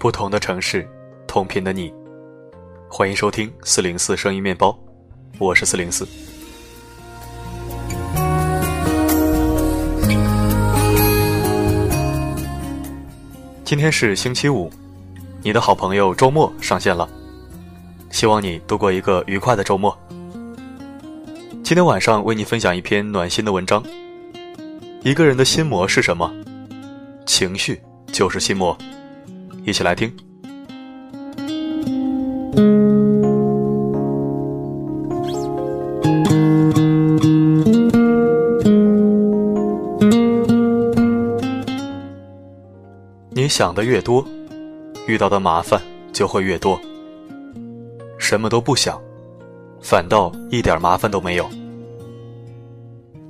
不同的城市，同频的你，欢迎收听四零四声音面包，我是四零四。今天是星期五，你的好朋友周末上线了，希望你度过一个愉快的周末。今天晚上为你分享一篇暖心的文章。一个人的心魔是什么？情绪就是心魔。一起来听。你想的越多，遇到的麻烦就会越多。什么都不想，反倒一点麻烦都没有。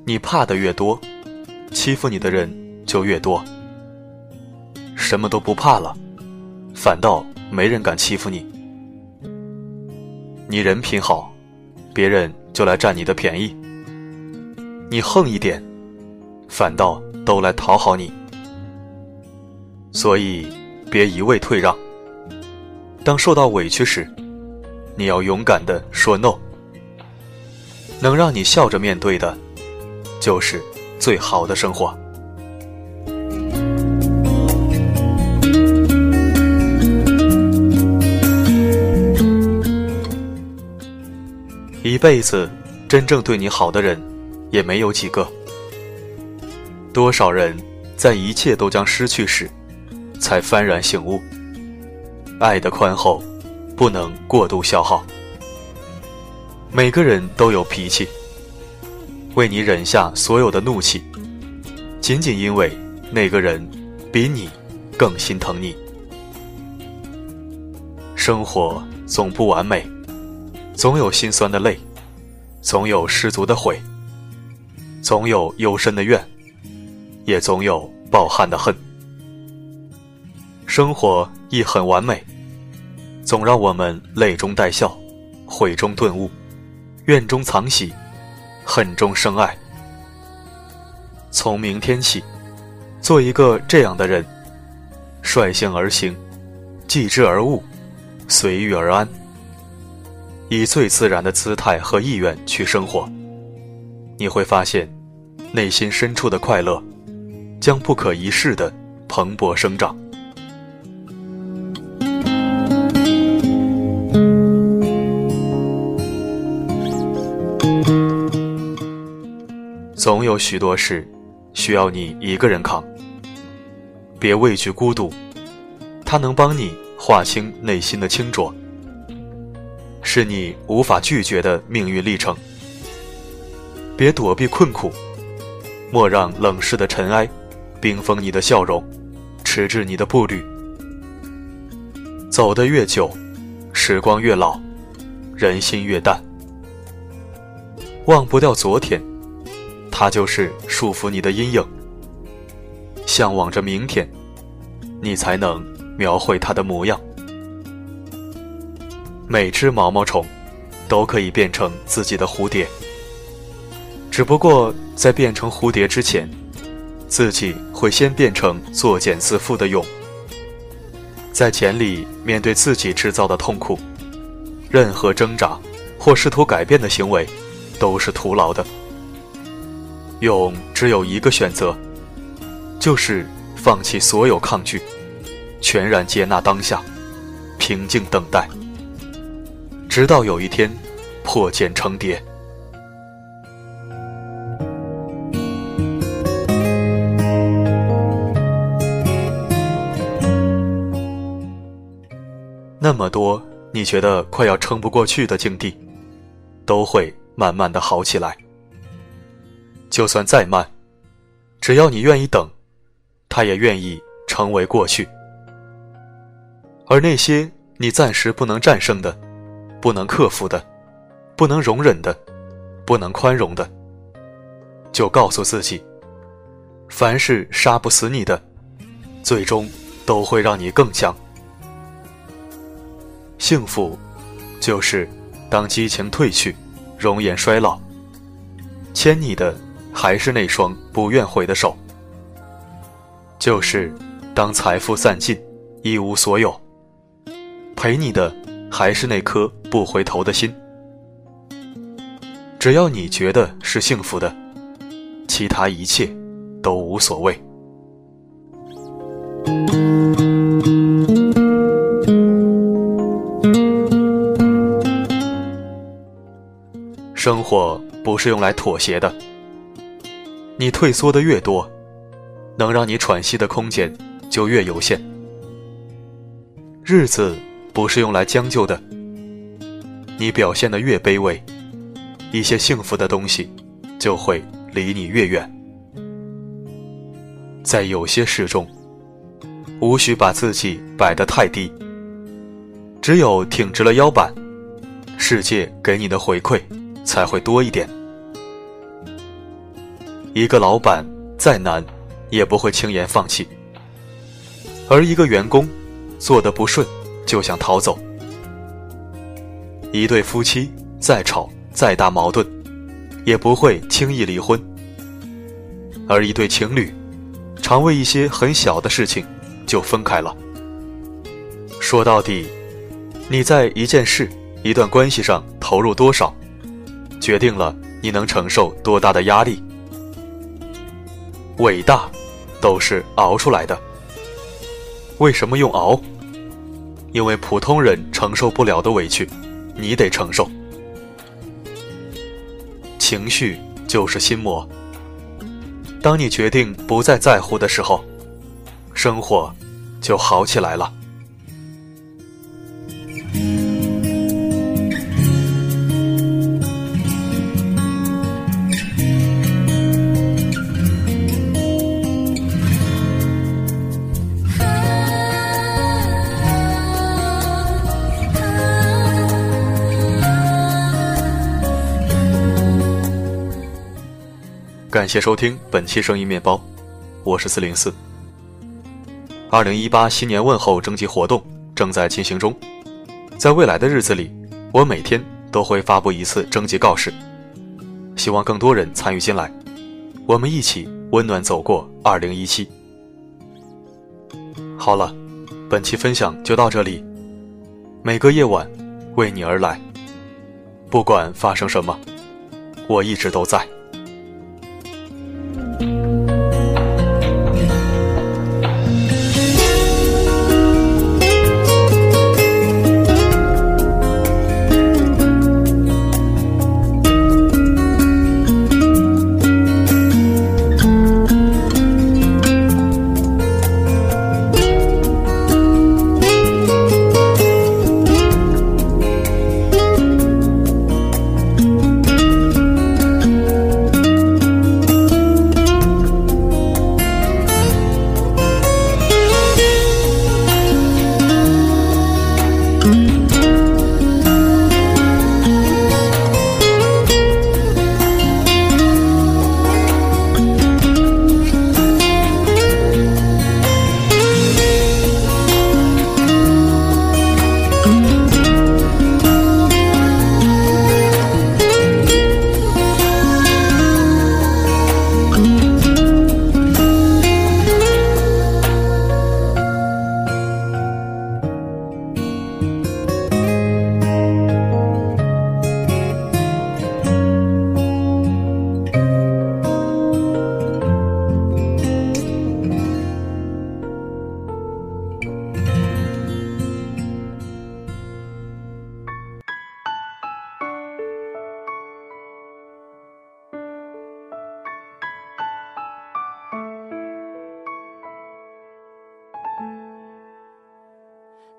你怕的越多，欺负你的人就越多。什么都不怕了。反倒没人敢欺负你。你人品好，别人就来占你的便宜；你横一点，反倒都来讨好你。所以，别一味退让。当受到委屈时，你要勇敢的说 “no”。能让你笑着面对的，就是最好的生活。一辈子真正对你好的人，也没有几个。多少人在一切都将失去时，才幡然醒悟：爱的宽厚，不能过度消耗。每个人都有脾气，为你忍下所有的怒气，仅仅因为那个人比你更心疼你。生活总不完美。总有心酸的泪，总有失足的悔，总有幽深的怨，也总有抱憾的恨。生活亦很完美，总让我们泪中带笑，悔中顿悟，怨中藏喜，恨中生爱。从明天起，做一个这样的人：率性而行，继之而悟，随遇而安。以最自然的姿态和意愿去生活，你会发现，内心深处的快乐，将不可一世的蓬勃生长。总有许多事，需要你一个人扛。别畏惧孤独，它能帮你划清内心的清浊。是你无法拒绝的命运历程。别躲避困苦，莫让冷世的尘埃冰封你的笑容，迟滞你的步履。走得越久，时光越老，人心越淡。忘不掉昨天，它就是束缚你的阴影。向往着明天，你才能描绘它的模样。每只毛毛虫都可以变成自己的蝴蝶，只不过在变成蝴蝶之前，自己会先变成作茧自缚的蛹。在茧里面对自己制造的痛苦，任何挣扎或试图改变的行为都是徒劳的。蛹只有一个选择，就是放弃所有抗拒，全然接纳当下，平静等待。直到有一天，破茧成蝶。那么多你觉得快要撑不过去的境地，都会慢慢的好起来。就算再慢，只要你愿意等，它也愿意成为过去。而那些你暂时不能战胜的，不能克服的，不能容忍的，不能宽容的，就告诉自己：凡是杀不死你的，最终都会让你更强。幸福，就是当激情褪去，容颜衰老，牵你的还是那双不愿悔的手；就是当财富散尽，一无所有。陪你的还是那颗不回头的心。只要你觉得是幸福的，其他一切都无所谓。生活不是用来妥协的，你退缩的越多，能让你喘息的空间就越有限。日子不是用来将就的，你表现的越卑微。一些幸福的东西，就会离你越远。在有些事中，无需把自己摆得太低。只有挺直了腰板，世界给你的回馈才会多一点。一个老板再难，也不会轻言放弃；而一个员工做的不顺，就想逃走。一对夫妻再吵。再大矛盾，也不会轻易离婚。而一对情侣，常为一些很小的事情就分开了。说到底，你在一件事、一段关系上投入多少，决定了你能承受多大的压力。伟大，都是熬出来的。为什么用熬？因为普通人承受不了的委屈，你得承受。情绪就是心魔。当你决定不再在乎的时候，生活就好起来了。感谢收听本期声音面包，我是四零四。二零一八新年问候征集活动正在进行中，在未来的日子里，我每天都会发布一次征集告示，希望更多人参与进来，我们一起温暖走过二零一七。好了，本期分享就到这里，每个夜晚为你而来，不管发生什么，我一直都在。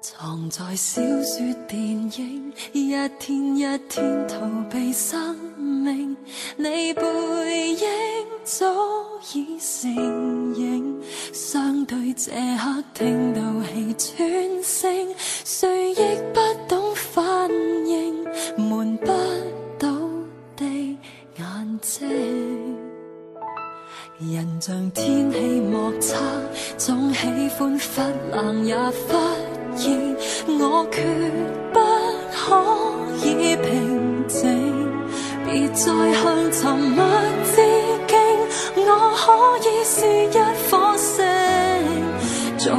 藏在小说、电影，一天一天逃避生命。你背影早已成影，相对这刻听到气喘声，谁亦不懂反应，瞒不到的眼睛。人像天气莫测，总喜欢忽冷也忽。我决不可以平静，别再向沉默致敬。我可以是一颗星，做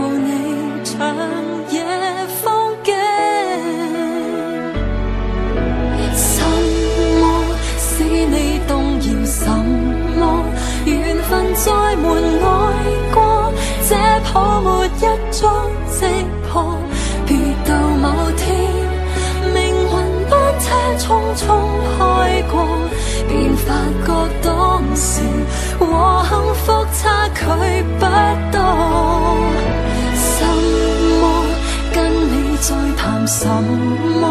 匆匆开过，便发觉当时和幸福？差距不多。什么跟你再谈什么？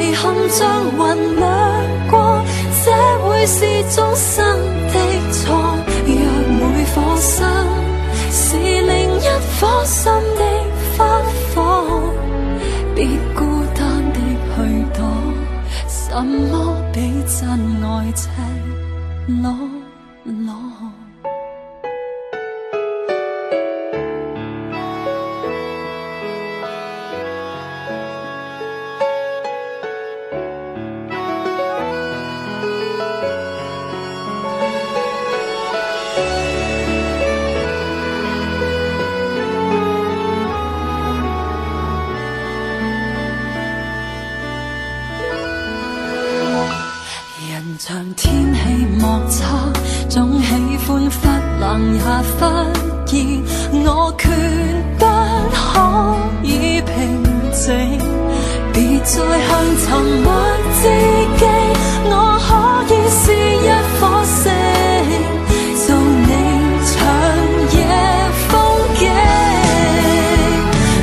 遗憾像云掠过，这会是终生的错。若每颗心是另一颗心的怎么比真爱赤裸？忽冷也忽热，我决不可以平静。别再向沉默致敬，我可以是一颗星，做你长夜风景。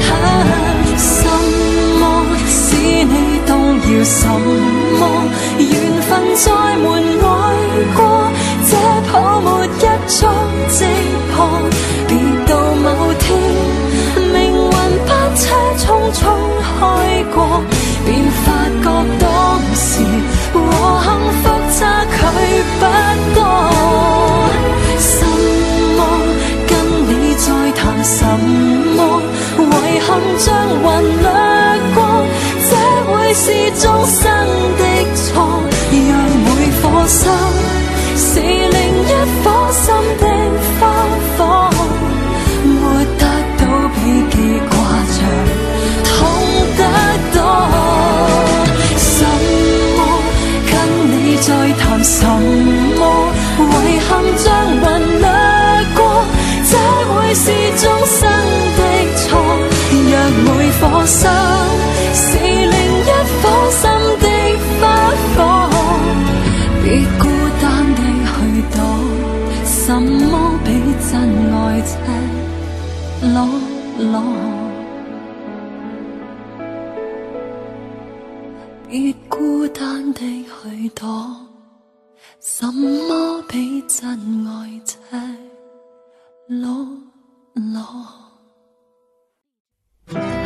啊什么使你动摇？什么缘分在门外破，别到某天命运班车匆匆开过，便发觉当时和幸福差距不多。什么跟你再谈什么？遗憾将云是终生的错。若每颗心是另一颗心的花火，别孤单地去躲。什么比真爱赤裸裸？别孤单地去躲。什么比真爱赤裸老。No.